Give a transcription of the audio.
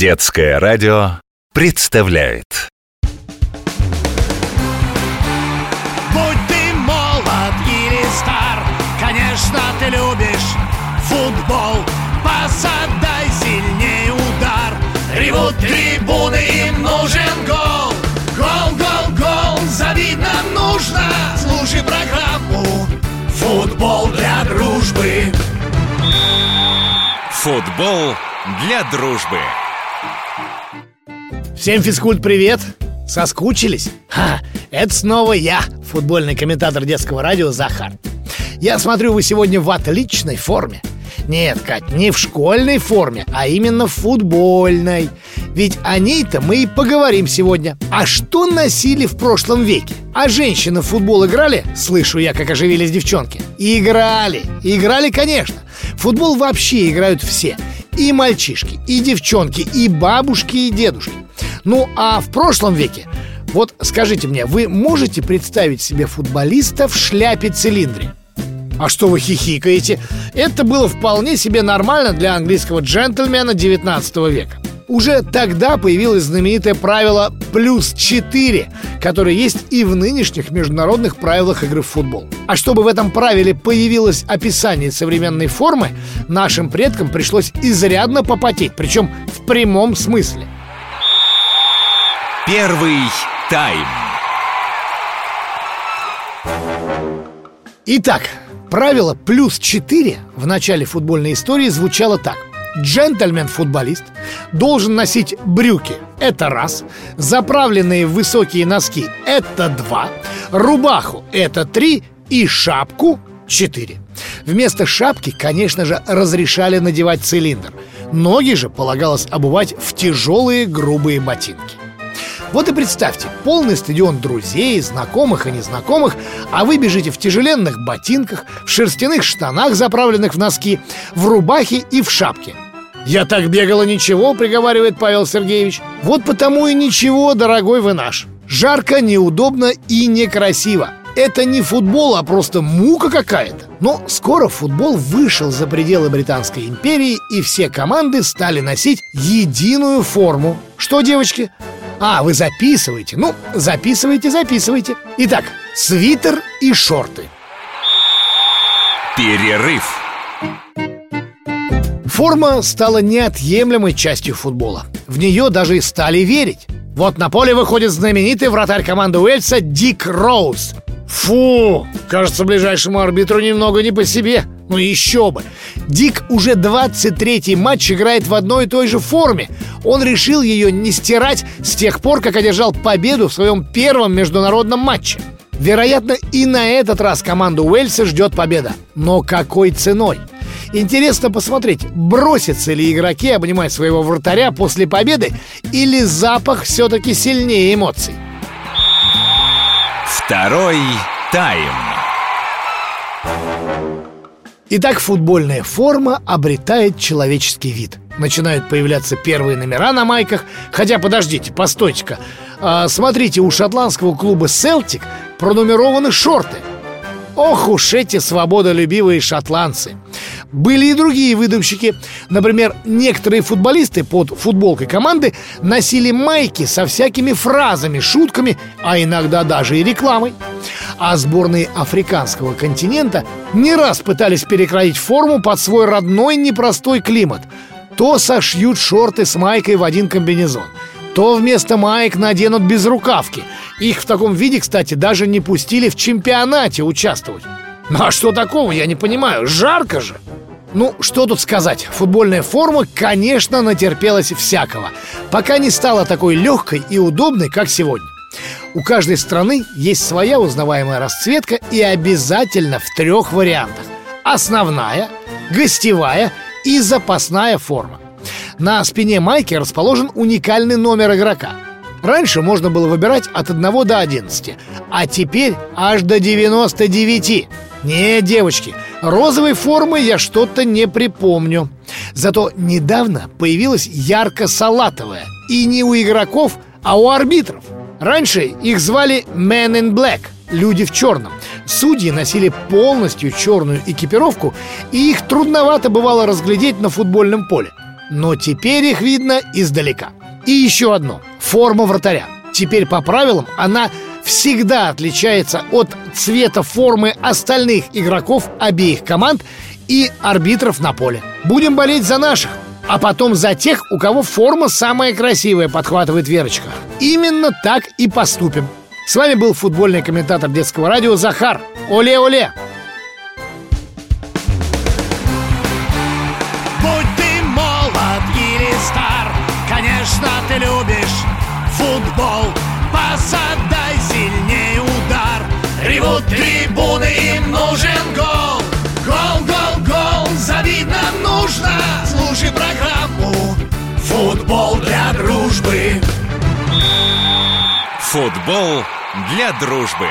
Детское радио представляет Будь ты молод или стар, конечно, ты любишь футбол. Посадай сильнее удар, ревут трибуны, им нужен гол. Гол, гол, гол, забить нам нужно. Слушай программу «Футбол для дружбы». Футбол для дружбы. Всем физкульт привет! Соскучились? Ха, это снова я, футбольный комментатор детского радио Захар. Я смотрю, вы сегодня в отличной форме. Нет, Кать, не в школьной форме, а именно в футбольной. Ведь о ней-то мы и поговорим сегодня. А что носили в прошлом веке? А женщины в футбол играли? Слышу я, как оживились девчонки. Играли. Играли, конечно. Футбол вообще играют все. И мальчишки, и девчонки, и бабушки, и дедушки. Ну, а в прошлом веке вот скажите мне, вы можете представить себе футболиста в шляпе-цилиндре? А что вы хихикаете? Это было вполне себе нормально для английского джентльмена 19 века. Уже тогда появилось знаменитое правило «плюс 4», которое есть и в нынешних международных правилах игры в футбол. А чтобы в этом правиле появилось описание современной формы, нашим предкам пришлось изрядно попотеть, причем в прямом смысле. Первый тайм. Итак, правило плюс 4 в начале футбольной истории звучало так. Джентльмен-футболист должен носить брюки – это раз, заправленные в высокие носки – это два, рубаху – это три и шапку – четыре. Вместо шапки, конечно же, разрешали надевать цилиндр. Ноги же полагалось обувать в тяжелые грубые ботинки. Вот и представьте, полный стадион друзей, знакомых и незнакомых, а вы бежите в тяжеленных ботинках, в шерстяных штанах, заправленных в носки, в рубахе и в шапке. «Я так бегала, ничего», — приговаривает Павел Сергеевич. «Вот потому и ничего, дорогой вы наш. Жарко, неудобно и некрасиво. Это не футбол, а просто мука какая-то. Но скоро футбол вышел за пределы Британской империи, и все команды стали носить единую форму. Что, девочки, а, вы записываете? Ну, записывайте, записывайте. Итак, свитер и шорты. Перерыв. Форма стала неотъемлемой частью футбола. В нее даже и стали верить. Вот на поле выходит знаменитый вратарь команды Уэльса Дик Роуз. Фу, кажется, ближайшему арбитру немного не по себе Ну еще бы. Дик уже 23-й матч играет в одной и той же форме. Он решил ее не стирать с тех пор, как одержал победу в своем первом международном матче. Вероятно, и на этот раз команду Уэльса ждет победа. Но какой ценой? Интересно посмотреть, бросятся ли игроки обнимать своего вратаря после победы Или запах все-таки сильнее эмоций. Второй тайм. Итак, футбольная форма обретает человеческий вид. Начинают появляться первые номера на майках. Хотя, подождите, постойте-ка. А, смотрите, у шотландского клуба «Селтик» пронумерованы шорты. Ох уж эти свободолюбивые шотландцы. Были и другие выдумщики. Например, некоторые футболисты под футболкой команды носили майки со всякими фразами, шутками, а иногда даже и рекламой. А сборные африканского континента не раз пытались перекроить форму под свой родной непростой климат. То сошьют шорты с майкой в один комбинезон, то вместо маек наденут безрукавки. Их в таком виде, кстати, даже не пустили в чемпионате участвовать. Ну а что такого, я не понимаю, жарко же ну, что тут сказать, футбольная форма, конечно, натерпелась всякого. Пока не стала такой легкой и удобной, как сегодня. У каждой страны есть своя узнаваемая расцветка И обязательно в трех вариантах. Основная, гостевая и запасная форма. На спине майки расположен уникальный номер игрока. Раньше можно было выбирать от 1 до 11 А теперь аж до 99 Не, девочки, Розовой формы я что-то не припомню. Зато недавно появилась ярко-салатовая. И не у игроков, а у арбитров. Раньше их звали Men in Black Люди в черном Судьи носили полностью черную экипировку И их трудновато бывало разглядеть на футбольном поле. Но теперь их видно издалека. И еще одно – форма вратаря. Теперь по правилам она всегда отличается от цвета формы остальных игроков обеих команд и арбитров на поле. Будем болеть за наших, а потом за тех, у кого форма самая красивая, подхватывает Верочка. Именно так и поступим. С вами был футбольный комментатор детского радио Захар. Оле-оле! Будь ты молод или стар, конечно, ты любишь футбол. Удар, ревут трибуны, им нужен гол. Гол, гол, гол, нам нужно. Слушай программу «Футбол для дружбы». Футбол для дружбы.